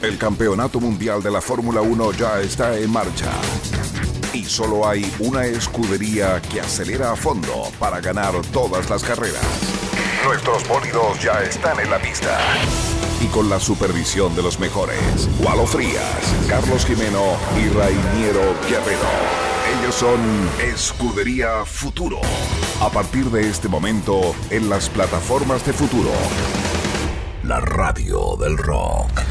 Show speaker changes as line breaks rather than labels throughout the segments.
El campeonato mundial de la Fórmula 1 ya está en marcha. Y solo hay una escudería que acelera a fondo para ganar todas las carreras. Nuestros bólidos ya están en la pista. Y con la supervisión de los mejores, Walo Frías, Carlos Jimeno y Rainiero Guerrero. Ellos son Escudería Futuro. A partir de este momento, en las plataformas de Futuro. La radio del rock.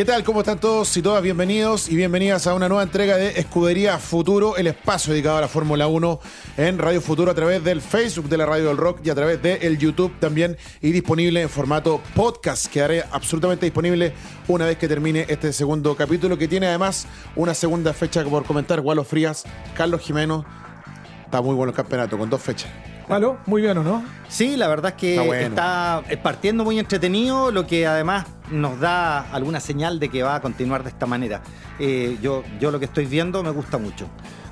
¿Qué tal? ¿Cómo están todos y todas? Bienvenidos y bienvenidas a una nueva entrega de Escudería Futuro, el espacio dedicado a la Fórmula 1 en Radio Futuro a través del Facebook de la Radio del Rock y a través del YouTube también y disponible en formato podcast. Quedaré absolutamente disponible una vez que termine este segundo capítulo que tiene además una segunda fecha por comentar. Gualo Frías, Carlos Jimeno. Está muy bueno el campeonato con dos fechas.
Malo, muy bien, ¿o no?
Sí, la verdad es que
Está bueno.
está eh, partiendo muy entretenido, lo que además nos da alguna señal de que va a continuar de esta manera. Eh, yo, yo lo que estoy viendo me gusta mucho.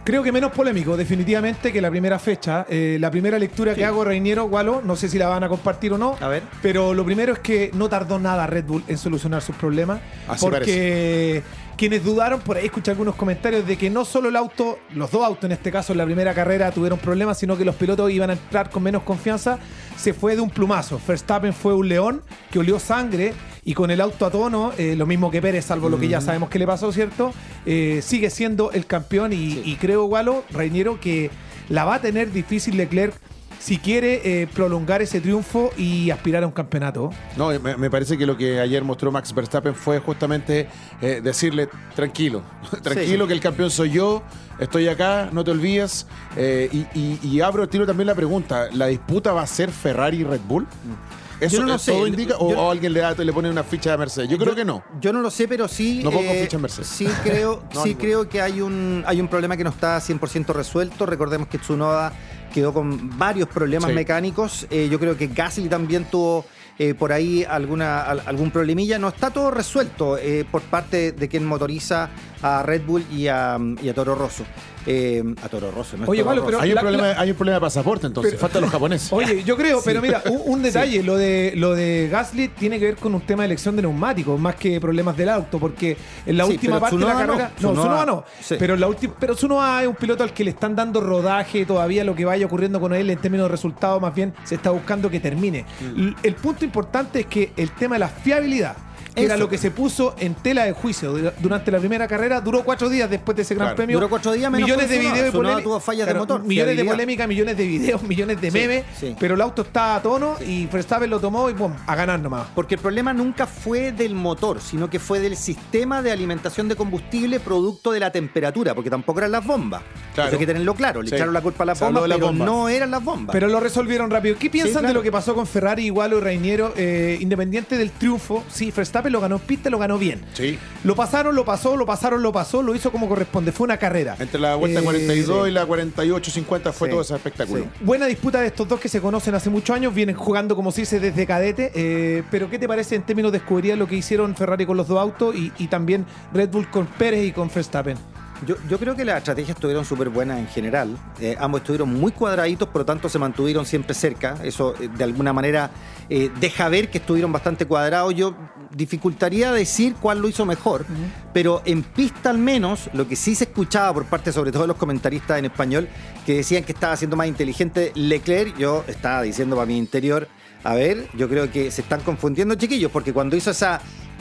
Creo que menos polémico, definitivamente, que la primera fecha. Eh, la primera lectura que hago, Reiniero, Walo, no sé si la van a compartir o no.
A ver.
Pero lo primero es que no tardó nada Red Bull en solucionar sus problemas.
Así
porque quienes dudaron, por ahí escuché algunos comentarios de que no solo el auto, los dos autos en este caso en la primera carrera tuvieron problemas, sino que los pilotos iban a entrar con menos confianza, se fue de un plumazo. Verstappen fue un león que olió sangre y con el auto a tono, eh, lo mismo que Pérez, salvo lo que ya sabemos que le pasó, ¿cierto? Eh, sigue siendo el campeón y, y creo, Walo, Reiniero, que la va a tener difícil Leclerc si quiere eh, prolongar ese triunfo y aspirar a un campeonato.
No, me, me parece que lo que ayer mostró Max Verstappen fue justamente eh, decirle, tranquilo, tranquilo
sí.
que el campeón soy yo, estoy acá, no te olvides. Eh, y, y- y abro el tiro también la pregunta, ¿la disputa va a ser Ferrari y Red Bull? ¿Eso
Yo no lo
todo
sé.
indica? ¿O,
Yo-
o alguien le, da, le pone una ficha de Mercedes? Yo creo que no.
Yo no lo sé, pero sí.
No pongo ficha en Mercedes.
Sí creo,
No,
sí creo que hay un, hay un problema que no está 100% resuelto. Recordemos que Tsunoda quedó con varios problemas
Sí.
mecánicos. Eh, yo creo que Gasly también tuvo eh, por ahí alguna, al- algún problemilla. No está todo resuelto eh, por parte de quien motoriza a Red Bull y a, y a Toro Rosso. Eh, a Toro Rosso, no es
Oye,
Toro
Pablo,
Rosso.
pero-
Hay un,
la-
problema,
la-
hay un problema de pasaporte entonces,
Pero-
faltan los japoneses.
Oye, yo creo, pero mira, un, un detalle, lo de lo de Gasly tiene que ver con un tema de elección de neumáticos, más que problemas del auto, porque en la
Sí,
última parte de la
no.
carrera. No, no.
sí.
Pero en la última, pero Tsunoda es un piloto al que le están dando rodaje todavía lo que vaya ocurriendo con él en términos de resultados, más bien se está buscando que termine.
Mm.
El punto importante es que el tema de la fiabilidad. Que Era lo que se puso en tela de juicio dura- durante la primera carrera, duró cuatro días después de ese gran
Claro.
premio.
Duró cuatro días, menos
millones de videos polémica-
fallas de motor,
millones de polémica, millones de videos, millones de memes,
sí.
pero el auto está a tono y Verstappen lo tomó y pum, a ganar nomás.
Porque el problema nunca fue del motor, sino que fue del sistema de alimentación de combustible producto de la temperatura, porque tampoco eran las bombas.
Claro.
Eso hay que tenerlo claro. Le
Sí.
echaron la culpa a las bombas,
las
pero no eran las bombas.
Pero lo resolvieron rápido. ¿Qué piensan
claro.
de lo que pasó con Ferrari, Igualo y Reiniero? Eh, independiente del triunfo, sí, Verstappen lo ganó en pista, lo ganó bien.
Sí.
Lo pasaron, lo pasó, lo pasaron, lo pasó, lo hizo como corresponde. Fue una carrera.
Entre la vuelta
Eh,
42
sí.
y la 48-50 fue
Sí.
todo ese espectáculo.
Sí.
Buena disputa de estos dos que se conocen hace muchos años, vienen jugando como se dice desde cadete, eh, pero ¿qué te parece en términos de escudería lo que hicieron Ferrari con los dos autos y, y también Red Bull con Pérez y con Verstappen?
Yo, yo creo que las estrategias estuvieron súper buenas en general. Eh, ambos estuvieron muy cuadraditos, por lo tanto se mantuvieron siempre cerca. Eso eh, de alguna manera eh, deja ver que estuvieron bastante cuadrados. Yo dificultaría decir cuál lo hizo mejor, pero en pista al menos, lo que sí se escuchaba por parte sobre todo de los comentaristas en español, que decían que estaba siendo más inteligente Leclerc, yo estaba diciendo para mi interior, a ver, yo creo que se están confundiendo chiquillos, porque cuando hizo esa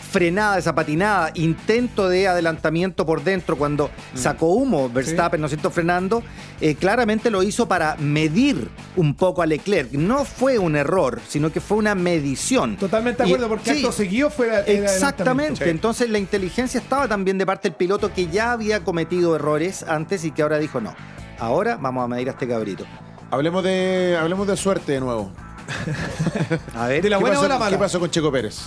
frenada, esa patinada, intento de adelantamiento por dentro, cuando sacó humo Verstappen, ¿no es cierto?, frenando, eh, claramente lo hizo para medir un poco a Leclerc. No fue un error, sino que fue una medición.
Totalmente de
Y-
acuerdo, porque
sí,
acto seguido fue
Exactamente. Entonces la inteligencia estaba también de parte del piloto que ya había cometido errores antes y que ahora dijo no. Ahora vamos a medir a este cabrito.
Hablemos de, hablemos de suerte de nuevo.
A ver.
De la
¿Qué
buena
pasó,
o la mala.
¿Qué pasó con Checo Pérez?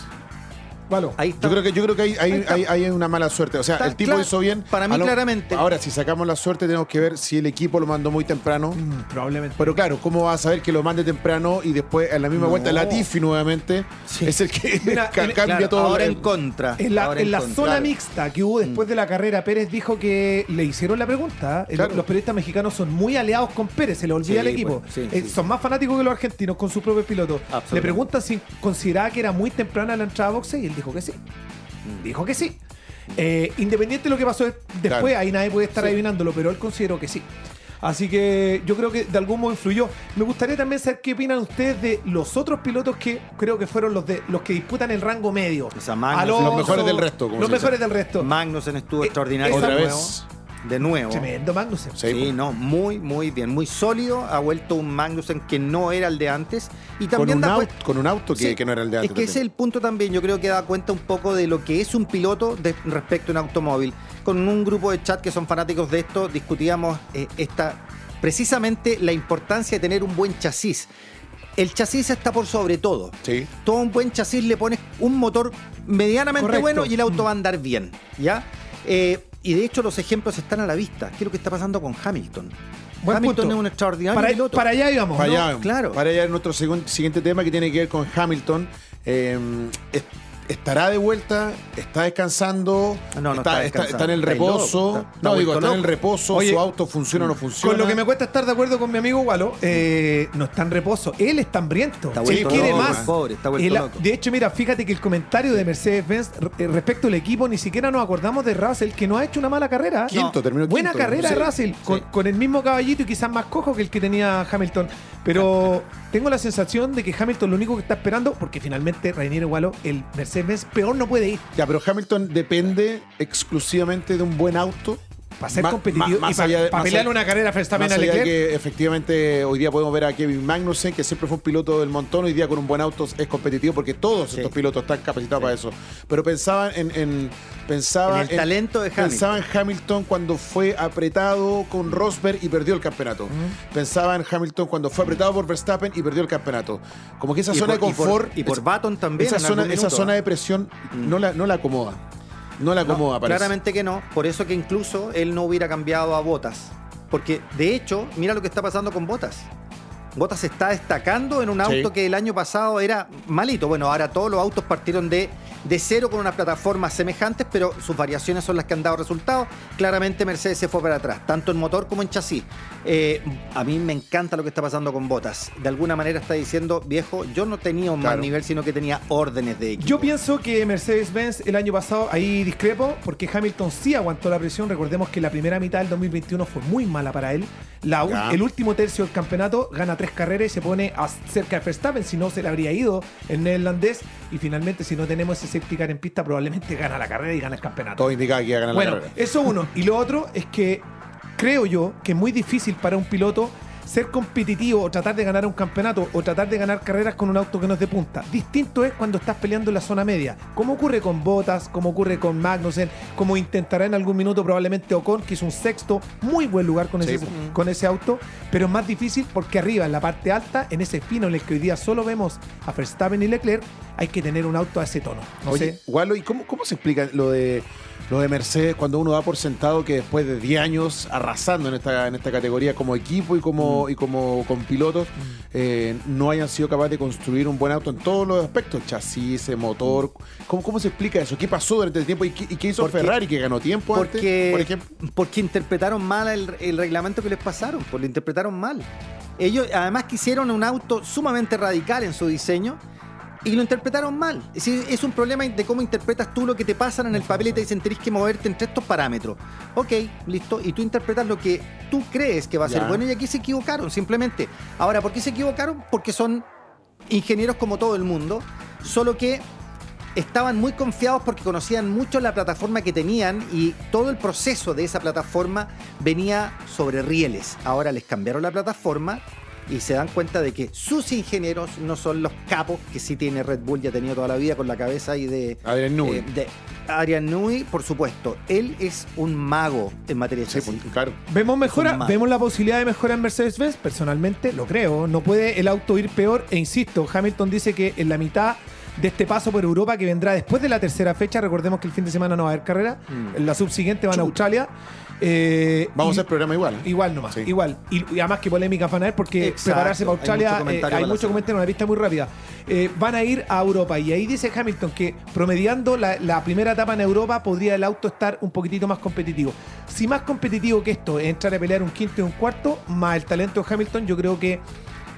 Valo.
Ahí está.
Yo creo que, yo creo que hay, hay, hay- hay una mala suerte. O sea,
Está
el tipo hizo bien.
Para mí,
A
claramente.
Ahora, si sacamos la suerte, tenemos que ver si el equipo lo mandó muy temprano.
Mm, probablemente.
Pero claro, ¿cómo vas a saber que lo mande temprano y después en la misma
No.
vuelta Latifi nuevamente
Sí.
es el que
Mira,
ca-
en-
cambia
Claro,
todo?
ahora
el-
en contra.
En la,
Ahora
en la
contra.
zona
Claro.
mixta que hubo después de la carrera, Pérez dijo que le hicieron la pregunta. El-
Claro.
Los periodistas mexicanos son muy aliados con Pérez, se le olvida
Sí,
al equipo.
pues, sí,
Eh,
sí.
Son más fanáticos que los argentinos con sus propios pilotos.
Absolutamente.
Le preguntan si consideraba que era muy temprana la entrada a boxe y él dijo que sí. Dijo que sí. Eh, independiente de lo que pasó después,
Claro.
ahí nadie puede estar adivinándolo, pero él consideró que sí. Así que yo creo que de algún modo influyó. Me gustaría también saber qué opinan ustedes de los otros pilotos que creo que fueron los de los que disputan el rango medio.
O sea.
Alonso,
Los mejores del resto, como
Los mejores del resto.
Magnussen estuvo
Eh,
extraordinario.
Otra
nuevo. De nuevo.
Tremendo Magnussen.
Sí,
Sí,
pues.
no, muy, muy bien, muy sólido. Ha vuelto un Magnussen que no era el de antes. Y
Con
también
un,
da
con un auto que,
Sí,
que no era el de antes.
Es que ese es el punto también. Yo creo que da cuenta un poco de lo que es un piloto de- respecto a un automóvil. Con un grupo de chat que son fanáticos de esto, discutíamos eh, esta precisamente la importancia de tener un buen chasis. El chasis está por sobre todo.
Sí.
Todo un buen chasis le pones un motor medianamente
Correcto.
bueno y el auto va a andar bien. ¿Ya? Eh, y de hecho los ejemplos están a la vista. ¿Qué es lo que está pasando con Hamilton?
Buen
Hamilton
punto.
es un extraordinario
Para,
piloto.
para allá íbamos.
Para
¿no?
allá,
claro.
Para allá nuestro segun- siguiente tema que tiene que ver con Hamilton. Eh, es- estará de vuelta, está descansando,
No, no
está,
está
está-
descansando.
está en el reposo.
está-
no, digo, está en el reposo,
Oye,
su auto funciona o no funciona.
Con lo que me cuesta estar de acuerdo con mi amigo Walo, eh, no está en reposo. Él está hambriento.
Está
Él quiere
loco,
más.
pobre, está vuelto loco.
De hecho, mira, fíjate que el comentario de Mercedes-Benz eh, respecto al equipo, ni siquiera nos acordamos de Russell, que no ha hecho una mala carrera.
Quinto, terminó
Buena
quinto.
carrera
Sí,
Russell, con,
sí.
con el mismo caballito y quizás más cojo que el que tenía Hamilton. Pero tengo la sensación de que Hamilton lo único que está esperando, porque finalmente Rainier Walo, el Mercedes-Benz peor no puede ir.
Ya, pero Hamilton depende exclusivamente de un buen auto.
Para ser
Ma-
competitivo
ma-
y
más
para
allá más
pelear
allá-
una carrera Verstappen
Más
a
allá de
Leclerc.
que efectivamente hoy día podemos ver a Kevin Magnussen, que siempre fue un piloto del montón, hoy día con un buen auto es competitivo porque todos
Sí.
estos pilotos están capacitados para eso. Pero pensaba en, en- pensaba
En el talento de Hamilton.
Pensaba en Hamilton cuando fue apretado con Rosberg y perdió el campeonato. Pensaba en Hamilton cuando fue apretado por Verstappen y perdió el campeonato. Como que esa
Y
zona
por-
de
y por-
confort
y por Baton también
Esa
en
zona,
algún
esa
minuto,
zona
¿eh?
de presión no la, no la acomoda. No la
No,
acomoda, parece.
claramente que no. Por eso que incluso él no hubiera cambiado a Botas. Porque de hecho, mira lo que está pasando con Botas. Botas se está destacando en un
Sí.
auto que el año pasado era malito. Bueno, ahora todos los autos partieron de, de cero con unas plataformas semejantes, pero sus variaciones son las que han dado resultados. Claramente Mercedes se fue para atrás, tanto en motor como en chasis. Eh, a mí me encanta lo que está pasando con Botas. De alguna manera está diciendo, viejo, yo no tenía un
Claro.
mal nivel, sino que tenía órdenes de equipo.
Yo pienso que Mercedes-Benz el año pasado, ahí discrepo, porque Hamilton sí aguantó la presión. Recordemos que la primera mitad del 2021 fue muy mala para él. La el último tercio del campeonato gana tres carreras y se pone a- cerca de Verstappen, si no se le habría ido el neerlandés. Y finalmente, si no tenemos ese safety car en pista, probablemente gana la carrera y gana el campeonato.
Todo indicaba que iba a ganar
Bueno,
la carrera.
eso uno. Y lo otro es que creo yo que es muy difícil para un piloto ser competitivo o tratar de ganar un campeonato o tratar de ganar carreras con un auto que no es de punta. Distinto es cuando estás peleando en la zona media. Como ocurre con Bottas, como ocurre con Magnussen, como intentará en algún minuto probablemente Ocon, que es un sexto, muy buen lugar con,
Sí.
ese, con ese auto. Pero es más difícil porque arriba, en la parte alta, en ese fino en el que hoy día solo vemos a Verstappen y Leclerc, hay que tener un auto a ese tono. No
Oye,
sé.
¿y cómo, cómo se explica lo de lo de Mercedes cuando uno da por sentado que después de 10 años arrasando en esta, en esta categoría como equipo y como,
Mm.
y como con pilotos, eh, no hayan sido capaces de construir un buen auto en todos los aspectos, chasis, motor? ¿Cómo, cómo se explica eso? ¿Qué pasó durante el tiempo y qué, y qué hizo
Porque-
Ferrari que ganó tiempo
porque,
antes, por ejemplo?
porque interpretaron mal el, el reglamento que les pasaron, pues lo interpretaron mal. Ellos además quisieron un auto sumamente radical en su diseño y lo interpretaron mal. Es, decir, es un problema de cómo interpretas tú lo que te pasan en el papel y te dicen tenés que moverte entre estos parámetros. Ok, listo. Y tú interpretas lo que tú crees que va a ser bueno y aquí se equivocaron simplemente. Ahora, ¿por qué se equivocaron? Porque son ingenieros como todo el mundo, solo que estaban muy confiados porque conocían mucho la plataforma que tenían y todo el proceso de esa plataforma venía sobre rieles. Ahora les cambiaron la plataforma y se dan cuenta de que sus ingenieros no son los capos que sí tiene Red Bull, ya ha tenido toda la vida con la cabeza y de...
Adrian Newey.
eh, de Adrian Newey, por supuesto. Él es un mago en materia de
Sí,
chasis.
pues, claro.
¿Vemos mejora? ¿Vemos la posibilidad de mejora en Mercedes-Benz? Personalmente lo creo. No puede el auto ir peor. E insisto, Hamilton dice que en la mitad de este paso por Europa que vendrá después de la tercera fecha. Recordemos que el fin de semana no va a haber carrera. En la subsiguiente van a Australia. Eh,
Vamos
y-
a hacer programa igual.
Igual nomás,
Sí.
igual. Y, y además que polémica van a ver porque
Exacto.
prepararse para
Hay
Australia
mucho
eh,
comentario
hay mucho
semana.
comentario, una pista muy rápida. Eh, van a ir a Europa y ahí dice Hamilton que promediando la, la primera etapa en Europa podría el auto estar un poquitito más competitivo. Si más competitivo que esto es entrar a pelear un quinto y un cuarto, más el talento de Hamilton, yo creo que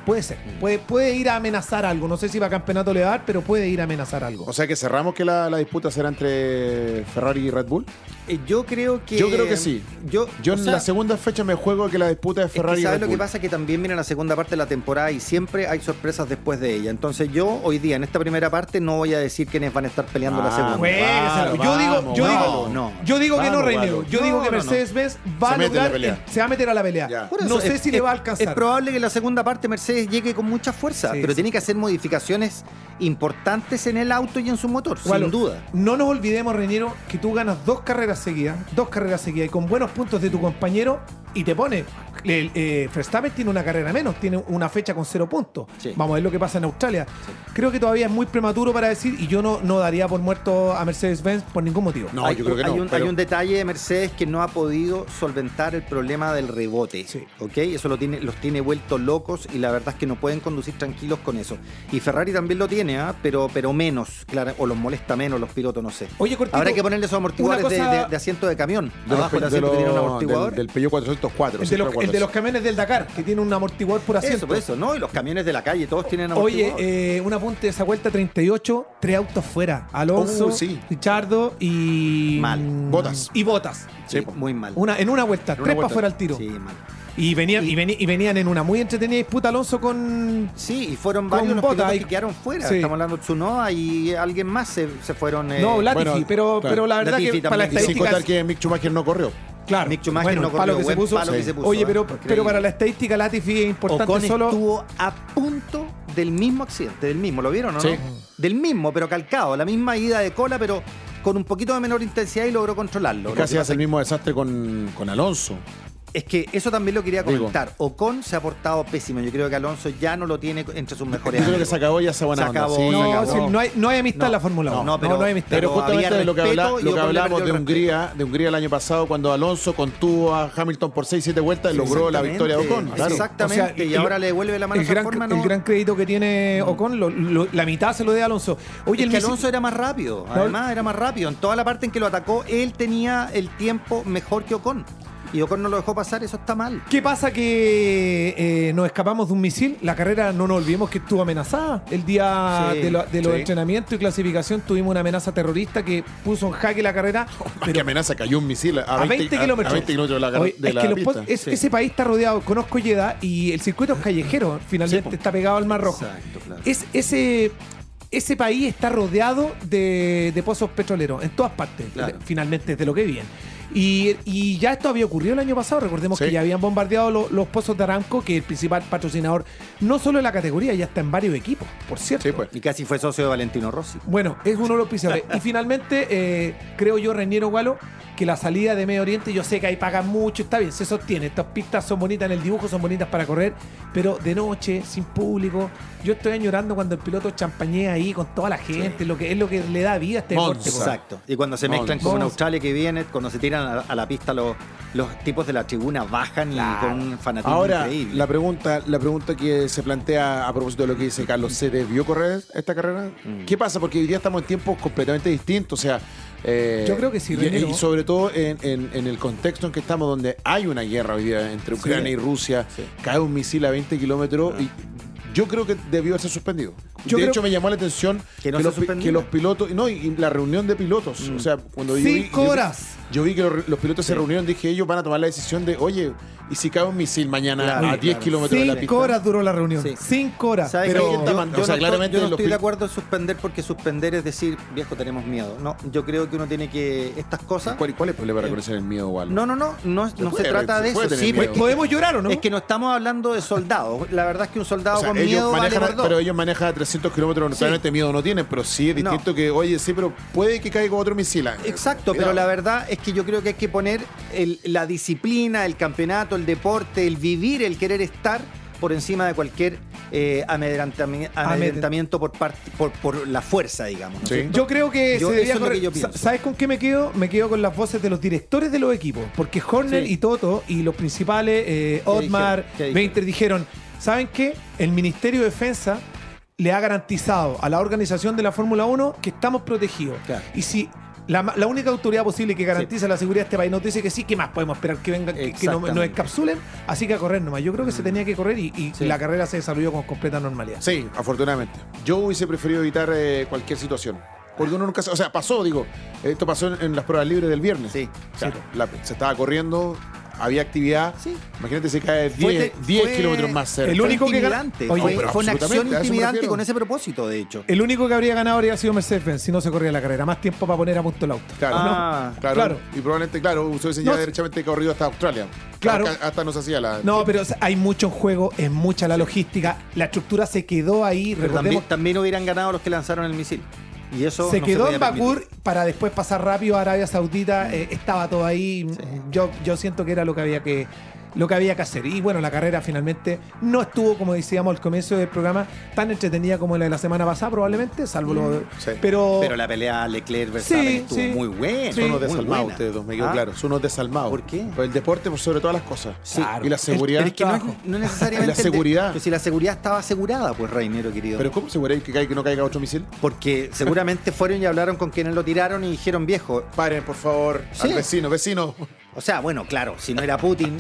puede ser. Puede, puede ir a amenazar algo. No sé si va a campeonato le va a dar, pero puede ir a amenazar algo.
O sea que cerramos que la, la disputa será entre Ferrari y Red Bull.
Eh, Yo creo que.
Yo creo que sí.
Yo,
Yo en
sea,
la segunda fecha me juego que la disputa Es
que
Ferrari
¿sabes lo que pasa? Que también viene la segunda parte de la temporada y siempre hay sorpresas después de ella. Entonces yo hoy día, en esta primera parte, no voy a decir quiénes van a estar peleando la
Ah,
segunda.
bueno. Vamos,
yo digo,
vamos,
yo
vamos.
digo,
No,
yo digo que no,
vamos.
Yo digo que
no, no.
Mercedes-Benz va
Se
a
la
lograr, eh, se va a meter a la pelea.
Ya.
No sé
es-
si le va a alcanzar.
Es probable que la segunda parte Mercedes llegue con mucha fuerza,
Sí,
pero
sí.
tiene que hacer modificaciones importantes en el auto y en su motor, sin duda.
No nos olvidemos, Reñero, que tú ganas dos carreras seguidas, dos carreras seguidas y con buenos puntos de tu compañero y te pone. El- eh, Verstappen tiene una carrera menos, tiene una fecha con cero puntos.
Sí.
Vamos a ver lo que pasa en Australia. Creo que todavía es muy prematuro para decir y yo no, no daría por muerto a Mercedes-Benz por ningún motivo.
No,
hay,
yo creo que
hay
no.
un,
pero-
hay un detalle de Mercedes que no ha podido solventar el problema del rebote.
Sí.
¿ok? Eso lo tiene, los tiene vueltos locos y la verdad es que no pueden conducir tranquilos con eso. Y Ferrari también lo tiene, ¿ah? pero, pero menos, claro, o los molesta menos los pilotos, no sé.
Oye, Cortito,
Habrá que ponerle esos amortiguadores de-
cosa-
de, de asiento de camión.
de
Abajo el
de
asiento que tiene un
los-
amortiguador.
del, del Peugeot 404.
el, de
recuerdo
el de los camiones del Dakar, que tiene un amortiguador por asiento.
Eso, por eso, ¿no? Y los camiones de la calle, todos tienen
Oye,
amortiguador.
eh, un apunte de esa vuelta 38, tres autos fuera. Alonso,
Uh, sí.
Richardo y.
Mal.
Botas.
Y Botas.
Sí, muy mal.
Una, en una vuelta,
En una
tres para fuera al tiro.
Sí, mal.
Y, venían, y, y venían en una muy entretenida disputa Alonso con.
Sí, y fueron varios los
Bota y-
que quedaron fuera.
Sí.
Estamos hablando de Tsunoda y alguien más se, se fueron. eh,
no, Latifi,
bueno,
pero,
claro.
pero la verdad
Latifi
que para la.
Y sin
estadística.
contar que Mick Schumacher no corrió.
Claro,
Mick Schumacher
bueno,
no
el palo
corrió,
que se puso.
palo que
Sí.
se puso,
Oye,
¿eh?
pero, pero para la estadística Latifi es importante
Ocon
solo.
estuvo a punto del mismo accidente, del mismo, ¿lo vieron o no?
Sí.
Del mismo, pero calcado, la misma ida de cola, pero con un poquito de menor intensidad y logró controlarlo. Lo
Casi hace el mismo desastre con, con Alonso.
Es que eso también lo quería
Digo.
comentar. Ocon se ha portado pésimo. Yo creo que Alonso ya no lo tiene entre sus mejores
Yo creo que se acabó ya esa buena
Se
onda.
acabó,
sí.
se
No,
acabó.
sí, no, hay, no hay amistad
No,
en la Fórmula 1.
no,
No,
pero-
no, hay amistad.
Pero justamente
había
de lo que, habla- lo que
Ocon
hablamos de Hungría, de Hungría el año pasado, cuando Alonso contuvo a Hamilton por 6-7 vueltas y logró la victoria de Ocon. Claro.
Exactamente.
O sea,
y ahora le devuelve la mano
el
a
gran,
forma,
el
¿no?
gran crédito que tiene Ocon, lo- lo- la mitad se lo de Alonso. Oye,
es
el
que Alonso era más rápido. Además, era más rápido. En toda la parte en que lo atacó, él tenía el tiempo mejor que Ocon. Y Ocon no lo dejó pasar, eso está mal.
¿Qué pasa que eh, nos escapamos de un misil? La carrera, no nos olvidemos que estuvo amenazada. El día
Sí,
de, lo- de los
sí.
entrenamientos y clasificación tuvimos una amenaza terrorista que puso en jaque la carrera.
Que amenaza, cayó un misil a,
a 20 kilómetros.
A 20 kilómetros de la,
Oye,
de
es
la
que los
pista.
pos- es-
Sí.
Ese país está rodeado, conozco Jeddah y el circuito es callejero, finalmente está pegado al Mar Rojo.
Exacto, claro.
Es, ese, ese país está rodeado de, de pozos petroleros en todas partes,
Claro.
finalmente, de lo que viven. Y, y ya esto había ocurrido el año pasado. Recordemos
Sí.
que ya habían bombardeado lo- los pozos de Aramco, que es el principal patrocinador, no solo de la categoría, ya está en varios equipos, por cierto.
Sí, pues.
Y casi fue socio de Valentino Rossi.
Bueno, es uno de los pisadores. y finalmente, eh, creo yo, Reñero Gualo, que la salida de Medio Oriente, yo sé que ahí pagan mucho, está bien, se sostiene. Estas pistas son bonitas en el dibujo, son bonitas para correr, pero de noche, sin público. Yo estoy añorando cuando el piloto champañea ahí con toda la gente, lo que es lo que le da vida a este
Monza.
deporte. po.
Exacto. Y cuando se mezclan
no.
como en
Monza.
Australia que viene, cuando se tiran a, a la pista los, los tipos de la tribuna bajan y con un fanatismo
Ahora,
increíble.
la pregunta, la pregunta que se plantea a propósito de lo que dice Carlos, ¿se debió correr esta carrera?
Mm.
¿Qué pasa? Porque hoy día estamos en tiempos completamente distintos. O sea, eh,
Yo creo que sí,
y, sobre todo en, en- en el contexto en que estamos, donde hay una guerra hoy día entre Ucrania y Rusia, cae un misil a 20 kilómetros y yo creo que debió haberse suspendido.
Yo
de
creo-
hecho, me llamó la atención
Que no
los, que los pilotos, no, y, y la reunión de pilotos, o sea, cuando yo vi-
Cinco
vi-
horas.
Yo vi que los, los pilotos se reunieron, dije, ellos van a tomar la decisión de, oye, ¿y si cae un misil mañana
Claro,
a 10
claro.
kilómetros de la pista?
Cinco horas duró la reunión.
Sí.
Cinco horas.
¿Sabes
pero-
yo,
O sea,
no
claramente
estoy, yo no estoy de acuerdo en suspender porque suspender es decir, viejo, tenemos miedo. No, yo creo que uno tiene que. Estas cosas.
¿Cuál, cuál es el problema de reconocer el miedo, Waldo?
No, no, no, no, no
puede,
se trata
se
de eso. Sí,
¿Podemos llorar o no?
Es que no estamos hablando de soldados. La verdad es que un soldado
O
con miedo
pero ellos manejan a 300 kilómetros,
Sí.
realmente miedo no tienen, pero sí es
No.
distinto que, oye, sí, pero puede que caiga otro misil.
Exacto, pero la verdad es que yo creo que hay que poner el- la disciplina, el campeonato, el deporte, el vivir, el querer estar por encima de cualquier eh, amedrentamiento por, parte, por, por la fuerza, digamos. ¿no es
Sí.
Yo creo que
Yo-
se
es lo que
correr-
yo.
¿Sabes con qué me quedo? Me quedo con las voces de los directores de los equipos. Porque Horner
Sí.
y Toto y los principales, eh, Otmar,
dijeron? ¿Qué dijeron?
Veinter, dijeron: ¿saben qué? El Ministerio de Defensa le ha garantizado a la organización de la Fórmula 1 que estamos protegidos.
Claro.
Y si. La, única autoridad posible que garantiza la seguridad de este país nos dice que sí, ¿qué más podemos esperar que vengan, que, que nos,
Exactamente.
encapsulen? Así que a correr nomás. Yo creo que se tenía que correr y, y
Sí.
la carrera se desarrolló con completa normalidad.
Sí, afortunadamente. Yo hubiese preferido evitar eh, cualquier situación. Porque uno nunca se- O sea, pasó, digo. Esto pasó en, en las pruebas libres del viernes.
Sí.
O sea, la- se estaba corriendo, había actividad.
Sí.
Imagínate si cae
Fue
10,
te-
10
fue-
kilómetros más cerca.
el único que. Oye,
fue, una acción intimidante con ese propósito, de hecho.
El único que habría ganado habría sido Mercedes-Benz si no se corría la carrera. Más tiempo para poner a punto el auto.
Claro,
Ah,
claro,
claro.
Y probablemente, claro, se hubiesen
No,
ya
sí.
derechamente corrido hasta Australia.
Claro.
Hasta, hasta no se hacía la.
No, pero o sea, hay mucho en juego, es mucha la logística. La estructura se quedó ahí.
Pero también, también hubieran ganado los que lanzaron el misil. Y eso
se
no
quedó en Bakur
permitir.
para después pasar rápido a Arabia Saudita. eh, estaba todo ahí. Yo, yo siento que era lo que había que lo que había que hacer. Y bueno, la carrera finalmente no estuvo, como decíamos al comienzo del programa, tan entretenida como la de la semana pasada, probablemente, salvo lo.
sí.
Pero,
Pero la pelea Leclerc-Verstappen
Sí,
estuvo
sí.
muy buena.
Son unos desalmados ustedes dos, me quedó
¿Ah?
claro. Son unos desalmados.
¿Por qué?
Pues el deporte por sobre todas las cosas.
Sí.
Y la seguridad.
Es que no, no necesariamente.
La seguridad.
Pero si la seguridad estaba asegurada, pues, Reinero, querido.
Pero ¿cómo aseguráis que, que no caiga otro misil?
Porque seguramente fueron y hablaron con quienes lo tiraron y dijeron, viejo.
Paren, por favor.
Sí.
Al vecino, vecino.
O sea, bueno, claro, si no era Putin,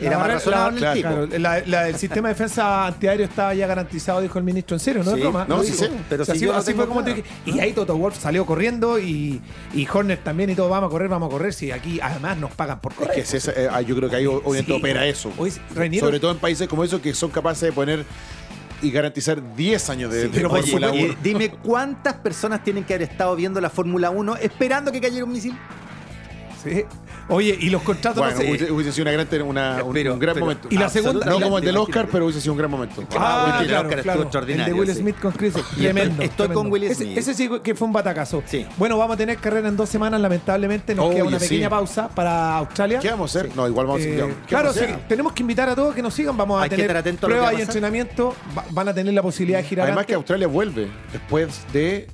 era más razonable
la-
el tipo.
claro, la- la- el sistema de defensa antiaéreo estaba ya garantizado, dijo el ministro. En serio, no
Sí,
es broma.
no,
Lo
sí
dijo.
sé,
pero
O sea,
si
así
yo no
así
tengo
fue como te
claro.
dije. Y ahí Toto Wolf salió corriendo y, y Horner también y todo, vamos a correr, vamos a correr. Si aquí además nos pagan por
Es
correr.
que si esa- eh, ah, yo creo que ahí obviamente
Sí.
opera eso.
Oye, Reiniero-
Sobre todo en países como esos que son capaces de poner y garantizar 10 años de, de
pero por
Fórmula
supuesto-
1.
Eh, dime cuántas personas tienen que haber estado viendo la Fórmula 1 esperando que cayera un misil.
Sí. Oye, y los contratos
Bueno,
no sé.
hubiese, hubiese sido una gran, una- un,
Pero-
un gran
pero-
momento.
Y la segunda-
No como el del Oscar,
imagínate.
pero hubiese sido un gran momento.
Ah,
mentira, el
claro,
Oscar estuvo extraordinario,
El de Will
sí.
Smith con Chris. Tremendo.
estoy
tremendo.
con Will
Ese-
Smith.
Ese, sí que fue un batacazo.
Sí.
Bueno, vamos a tener carrera en dos semanas, lamentablemente. Nos
Oye,
queda una
sí.
pequeña pausa para Australia.
¿Qué vamos a hacer? No, igual vamos a
Eh,
seguir. ¿Qué
claro, tenemos que invitar a todos que nos sigan. Vamos a
Hay
tener pruebas y entrenamiento. Va- van a tener la posibilidad de girar.
Además que. Australia vuelve después de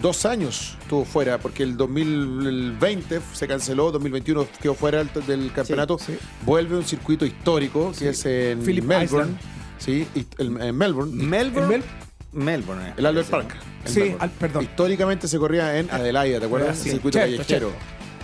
dos años estuvo fuera, porque el 2020 se canceló, 2021 quedó fuera del, campeonato.
sí.
Vuelve un circuito histórico que es en
Phillip
Melbourne.
Island.
Sí, el- en Melbourne.
Melbourne.
¿En Mel-
Melbourne. eh.
El Albert Park.
Sí,
Melbourne.
al- perdón.
Históricamente se corría en Adelaida, ¿te acuerdas?
Sí,
circuito
cierto,
callejero.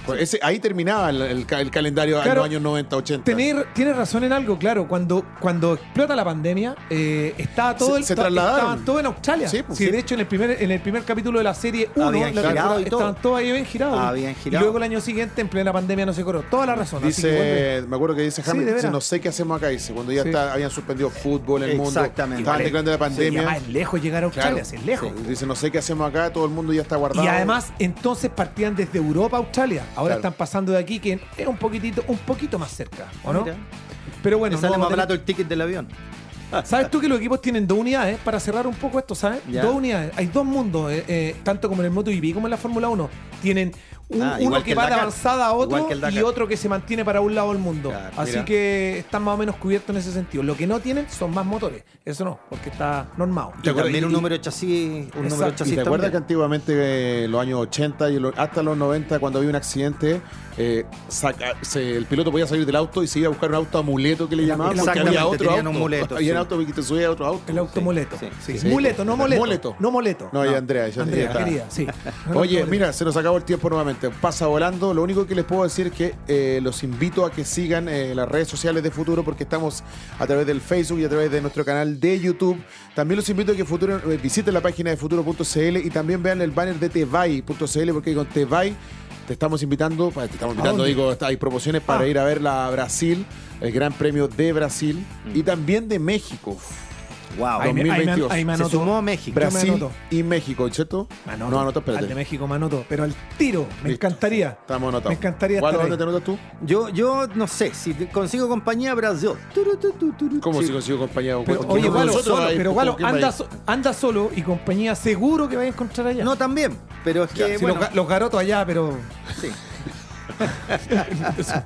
Pues ese- ahí terminaba el, el ca- el calendario en
Claro.
los años 90, 80.
Tener- tienes razón en algo, claro. Cuando, cuando explota la pandemia, eh, estaba todo
Se-
el
se
estaban todos en Australia.
Sí, pues,
Sí,
sí.
de hecho, en el primer, en el primer capítulo de la serie 1,
Habían girado y todo.
estaban todos ahí bien girados.
Habían girado.
Y luego el año siguiente, en plena pandemia, no se corrió. Toda la razón. así que vuelve.
Dice, me acuerdo que dice
Sí, de
dice,
veras.
no sé qué hacemos acá, dice, cuando ya
Sí.
está- habían suspendido fútbol en el mundo,
Exactamente.
estaban declarando la pandemia.
es lejos llegar a Australia,
Claro.
sí, es lejos.
Sí, Dice, no sé qué hacemos acá, todo el mundo ya está guardado.
Y además, entonces partían desde Europa a Australia. Ahora
Claro.
están pasando de aquí, que es un poquitito, un poquito más cerca, ¿o no?
Mira.
Pero bueno,
Me sale
no
más
a
barato
tener-
el ticket del avión.
¿Sabes tú que los equipos tienen dos unidades? Para cerrar un poco esto, ¿sabes?
Ya.
Dos unidades. Hay dos mundos, eh, eh, tanto como en el MotoGP como en la Fórmula 1. Tienen
Ah,
uno
igual
que, va de avanzada a otro y otro que se mantiene para un lado del mundo.
Claro,
Así
mira.
que están más o menos cubiertos en ese sentido. Lo que no tienen son más motores. Eso no, porque está normado.
Y también
y-
un número de chasis. Un número de chasis
¿Y te acuerdas que antiguamente, eh, los años 80 y lo- hasta los 90, cuando había un accidente, eh, saca- se- el piloto podía salir del auto y se iba a buscar un auto amuleto que le llamaban? Porque había otro auto.
un muleto,
Había un auto que te subía a otro auto.
El auto muleto.
sí,
Sí.
sí.
Muleto, no moleto. No moleto.
No, y Andrea,
Andrea, querida, sí.
Oye, mira, se nos acabó el tiempo nuevamente. Pasa volando. Lo único que les puedo decir es que eh, los invito a que sigan eh, las redes sociales de Futuro porque estamos a través del Facebook y a través de nuestro canal de YouTube. También los invito a que Futuro eh, visiten la página de futuro.cl y también vean el banner de tevai.cl porque con Tevai te estamos invitando, pa- te estamos invitando, digo, hay promociones para
Ah.
ir a ver la Brasil, el Gran Premio de Brasil y también de México.
Wow.
Ahí me, ahí me-
2022.
ahí me
Se
anoto.
sumó México.
me
Brasil
anoto.
y México, ¿cierto? No, anota,
Al de
espérate.
México me anoto. Pero al tiro, me
Listo.
encantaría.
Estamos anotados.
Me encantaría
¿Cuál,
estar
¿Dónde
ahí.
te anotas tú?
Yo, yo no sé, si consigo compañía, Brasil. Turu, tu, tu, turu.
¿Cómo
Sí.
si consigo compañía?
Pero,
¿Con
oye,
Nosotros
solo,
ahí,
pero
¿con
Galo,
quién
anda,
vais?
so- anda solo y compañía seguro que va a encontrar allá.
No, también. Pero es que,
Si
bueno,
los, ga- los garotos allá, pero.
sí.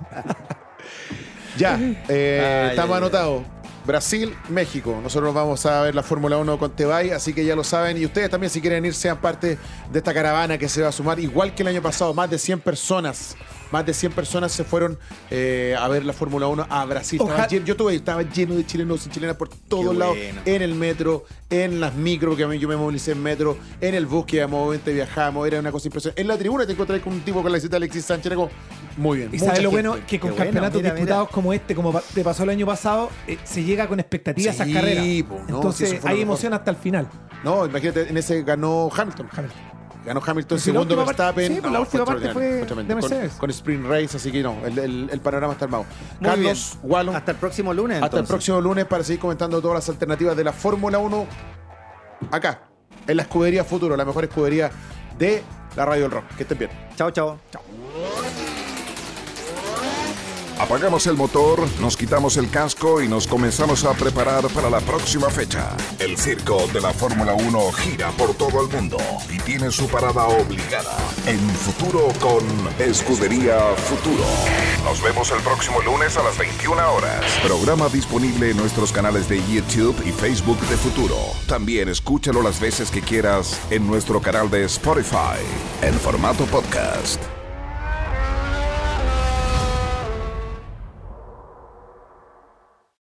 Ya, eh,
Ay,
estamos
ay, ay.
anotados. Brasil, México. Nosotros vamos a ver la Fórmula 1 con Tebay, así que ya lo saben. Y ustedes también, si quieren ir, sean parte de esta caravana que se va a sumar, igual que el año pasado, más de 100 personas. Más de 100 personas se fueron eh, a ver la Fórmula 1 a Brasil. Estaba lleno- yo tuve, estaba lleno de chilenos y chilenas por todos
Qué
lados.
bueno.
En el metro, en las micro, que a mí yo me movilicé en metro, en el bus que móvilmente viajamos. Era una cosa impresionante. En la tribuna te encontré con un tipo con la visita de Alexis Sánchez. Era como, muy bien.
Y sabes lo
gente.
bueno que con
Qué bueno,
campeonatos
mira,
disputados como este, como te pasó el año pasado, eh, se llega con expectativas a esas carreras.
po, no,
Entonces hay emoción hasta el final.
No, imagínate, en ese ganó Hamilton.
Hamilton.
Ganó Hamilton,
Sí, la
segundo Verstappen.
sí, pues la última parte
extraordinario,
fue de
Con-
Mercedes.
Con, Sprint Race, así que no, el, el- el panorama está armado.
Muy
Carlos
bien.
Wallon,
Hasta el próximo lunes.
hasta el próximo lunes para seguir comentando todas las alternativas de la Fórmula 1 acá, en la escudería Futuro, la mejor escudería de la Radio del Rock. Que estén bien.
Chao, chao.
Apagamos el motor, nos quitamos el casco y nos comenzamos a preparar para la próxima fecha. El circo de la Fórmula 1 gira por todo el mundo y tiene su parada obligada en futuro con Escudería Futuro. Nos vemos el próximo lunes a las 21 horas. Programa disponible en nuestros canales de YouTube y Facebook de Futuro. También escúchalo las veces que quieras en nuestro canal de Spotify en formato podcast.